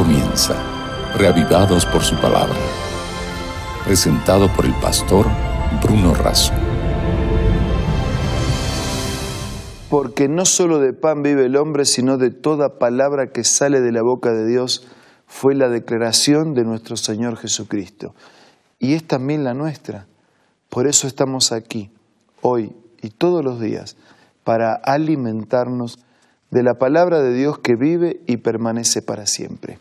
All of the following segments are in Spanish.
comienza, reavivados por su palabra. Presentado por el pastor Bruno Razo. Porque no solo de pan vive el hombre, sino de toda palabra que sale de la boca de Dios, fue la declaración de nuestro Señor Jesucristo. Y es también la nuestra. Por eso estamos aquí, hoy y todos los días, para alimentarnos de la palabra de Dios que vive y permanece para siempre.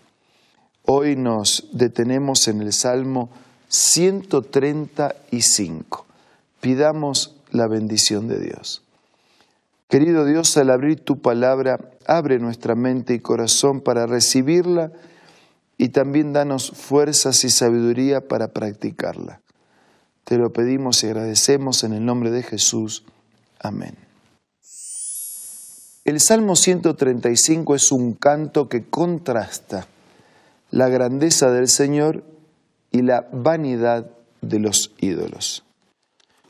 Hoy nos detenemos en el Salmo 135. Pidamos la bendición de Dios. Querido Dios, al abrir tu palabra, abre nuestra mente y corazón para recibirla y también danos fuerzas y sabiduría para practicarla. Te lo pedimos y agradecemos en el nombre de Jesús. Amén. El Salmo 135 es un canto que contrasta la grandeza del Señor y la vanidad de los ídolos.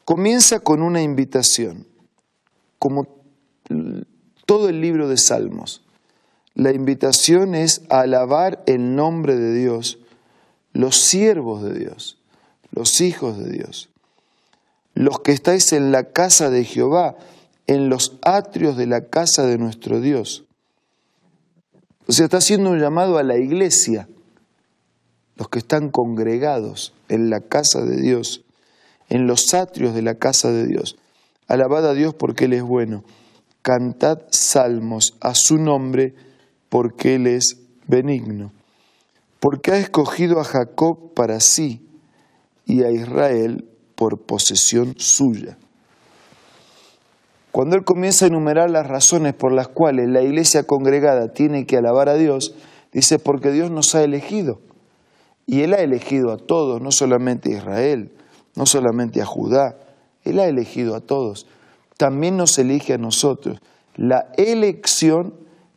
Comienza con una invitación, como todo el libro de Salmos. La invitación es alabar el nombre de Dios, los siervos de Dios, los hijos de Dios, los que estáis en la casa de Jehová, en los atrios de la casa de nuestro Dios. O sea, está haciendo un llamado a la iglesia, los que están congregados en la casa de Dios, en los atrios de la casa de Dios. Alabad a Dios porque Él es bueno. Cantad salmos a su nombre porque Él es benigno. Porque ha escogido a Jacob para sí y a Israel por posesión suya. Cuando él comienza a enumerar las razones por las cuales la iglesia congregada tiene que alabar a Dios, dice, porque Dios nos ha elegido. Y Él ha elegido a todos, no solamente a Israel, no solamente a Judá, Él ha elegido a todos. También nos elige a nosotros. La elección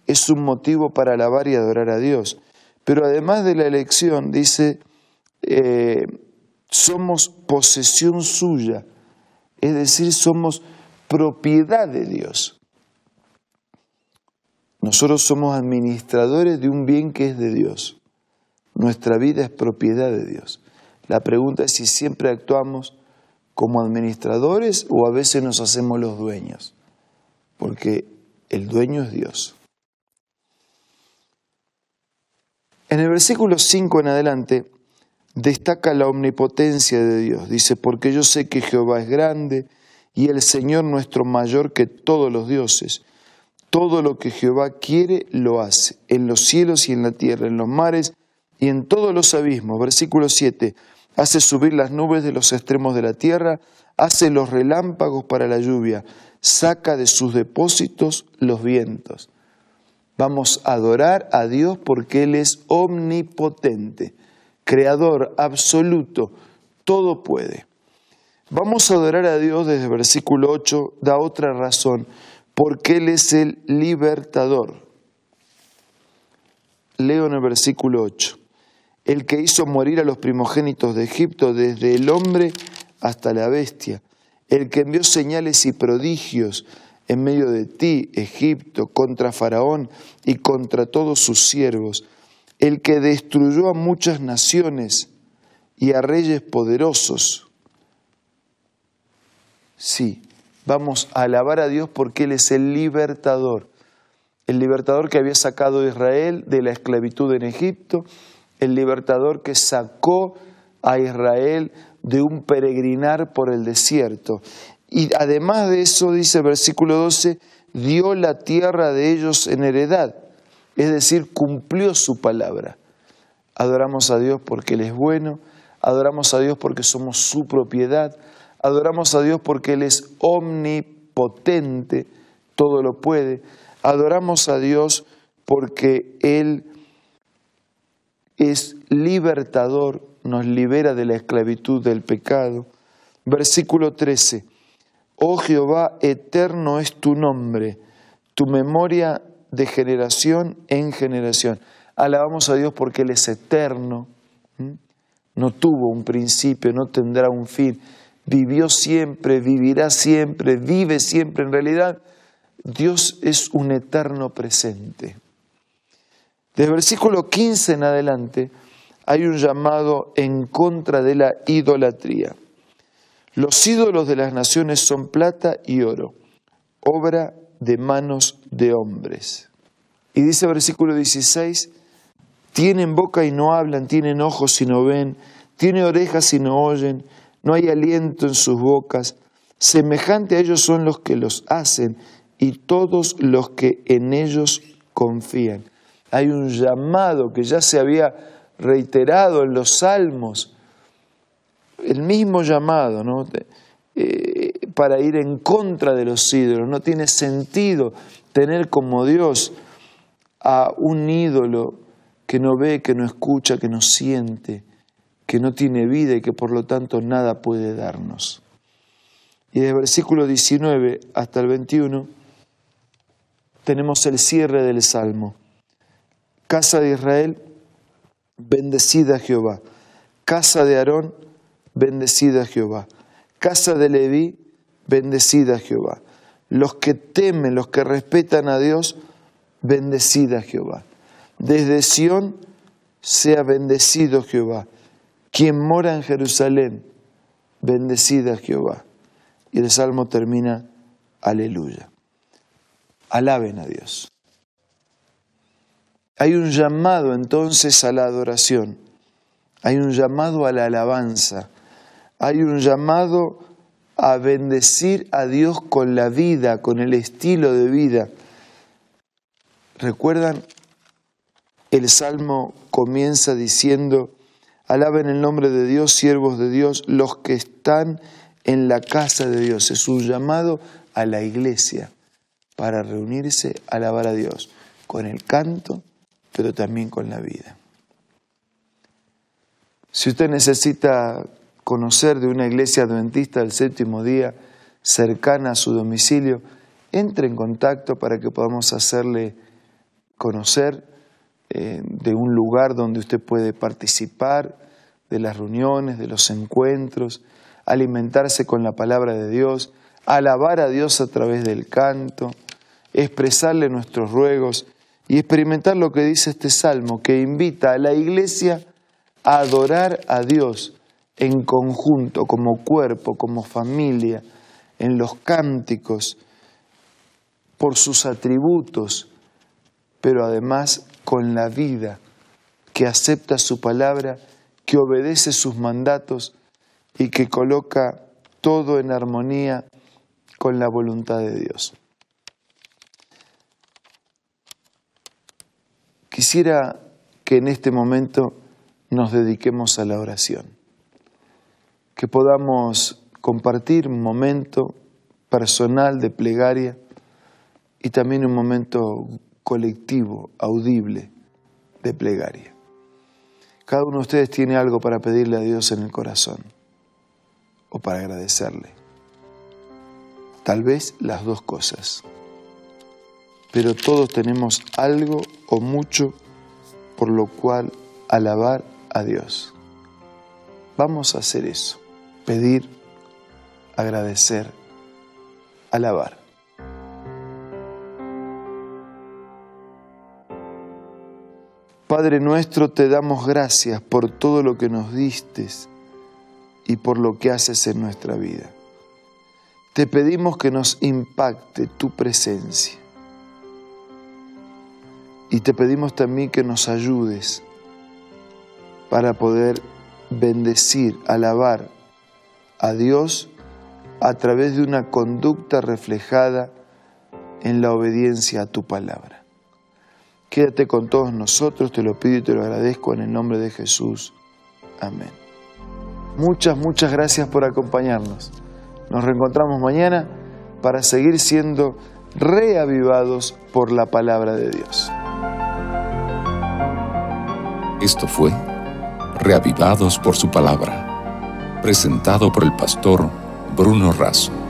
es un motivo para alabar y adorar a Dios. Pero además de la elección, dice, eh, somos posesión suya, es decir, somos propiedad de Dios. Nosotros somos administradores de un bien que es de Dios. Nuestra vida es propiedad de Dios. La pregunta es si siempre actuamos como administradores o a veces nos hacemos los dueños, porque el dueño es Dios. En el versículo 5 en adelante destaca la omnipotencia de Dios. Dice, porque yo sé que Jehová es grande, y el Señor nuestro mayor que todos los dioses. Todo lo que Jehová quiere lo hace, en los cielos y en la tierra, en los mares y en todos los abismos. Versículo 7. Hace subir las nubes de los extremos de la tierra, hace los relámpagos para la lluvia, saca de sus depósitos los vientos. Vamos a adorar a Dios porque Él es omnipotente, creador absoluto, todo puede. Vamos a adorar a Dios desde el versículo 8, da otra razón, porque Él es el libertador. Leo en el versículo 8, el que hizo morir a los primogénitos de Egipto, desde el hombre hasta la bestia, el que envió señales y prodigios en medio de ti, Egipto, contra Faraón y contra todos sus siervos, el que destruyó a muchas naciones y a reyes poderosos Sí, vamos a alabar a Dios porque Él es el libertador. El libertador que había sacado a Israel de la esclavitud en Egipto, el libertador que sacó a Israel de un peregrinar por el desierto. Y además de eso, dice versículo 12, dio la tierra de ellos en heredad, es decir, cumplió su palabra. Adoramos a Dios porque Él es bueno, adoramos a Dios porque somos su propiedad, Adoramos a Dios porque Él es omnipotente, todo lo puede. Adoramos a Dios porque Él es libertador, nos libera de la esclavitud del pecado. Versículo 13. Oh Jehová, eterno es tu nombre, tu memoria de generación en generación. Alabamos a Dios porque Él es eterno, no tuvo un principio, no tendrá un fin vivió siempre, vivirá siempre, vive siempre. En realidad, Dios es un eterno presente. Desde versículo 15 en adelante hay un llamado en contra de la idolatría. Los ídolos de las naciones son plata y oro, obra de manos de hombres. Y dice versículo 16, tienen boca y no hablan, tienen ojos y no ven, tienen orejas y no oyen, no hay aliento en sus bocas. Semejante a ellos son los que los hacen y todos los que en ellos confían. Hay un llamado que ya se había reiterado en los salmos, el mismo llamado, ¿no? Eh, para ir en contra de los ídolos. No tiene sentido tener como Dios a un ídolo que no ve, que no escucha, que no siente, que no tiene vida y que por lo tanto nada puede darnos. Y desde el versículo 19 hasta el 21 tenemos el cierre del Salmo. Casa de Israel, bendecida Jehová. Casa de Aarón, bendecida Jehová. Casa de Leví, bendecida Jehová. Los que temen, los que respetan a Dios, bendecida Jehová. Desde Sión sea bendecido Jehová. Quien mora en Jerusalén, bendecida Jehová. Y el salmo termina, aleluya. Alaben a Dios. Hay un llamado entonces a la adoración, hay un llamado a la alabanza, hay un llamado a bendecir a Dios con la vida, con el estilo de vida. ¿Recuerdan? El salmo comienza diciendo, alaben el nombre de Dios, siervos de Dios, los que están en la casa de Dios. Es un llamado a la iglesia para reunirse a alabar a Dios con el canto, pero también con la vida. Si usted necesita conocer de una iglesia adventista del séptimo día cercana a su domicilio, entre en contacto para que podamos hacerle conocer eh, de un lugar donde usted puede participar de las reuniones, de los encuentros, alimentarse con la palabra de Dios, alabar a Dios a través del canto, expresarle nuestros ruegos y experimentar lo que dice este salmo, que invita a la iglesia a adorar a Dios en conjunto, como cuerpo, como familia, en los cánticos, por sus atributos, pero además con la vida, que acepta su palabra, que obedece sus mandatos y que coloca todo en armonía con la voluntad de Dios. Quisiera que en este momento nos dediquemos a la oración, que podamos compartir un momento personal de plegaria y también un momento colectivo, audible de plegaria. Cada uno de ustedes tiene algo para pedirle a Dios en el corazón o para agradecerle. Tal vez las dos cosas pero todos tenemos algo o mucho por lo cual alabar a Dios. Vamos a hacer eso, pedir, agradecer, alabar. Padre nuestro, te damos gracias por todo lo que nos diste y por lo que haces en nuestra vida. Te pedimos que nos impacte tu presencia y te pedimos también que nos ayudes para poder bendecir, alabar a Dios a través de una conducta reflejada en la obediencia a tu palabra. Quédate con todos nosotros, te lo pido y te lo agradezco en el nombre de Jesús. Amén. Muchas, muchas gracias por acompañarnos. Nos reencontramos mañana para seguir siendo reavivados por la palabra de Dios. Esto fue Reavivados por su palabra, presentado por el pastor Bruno Razo.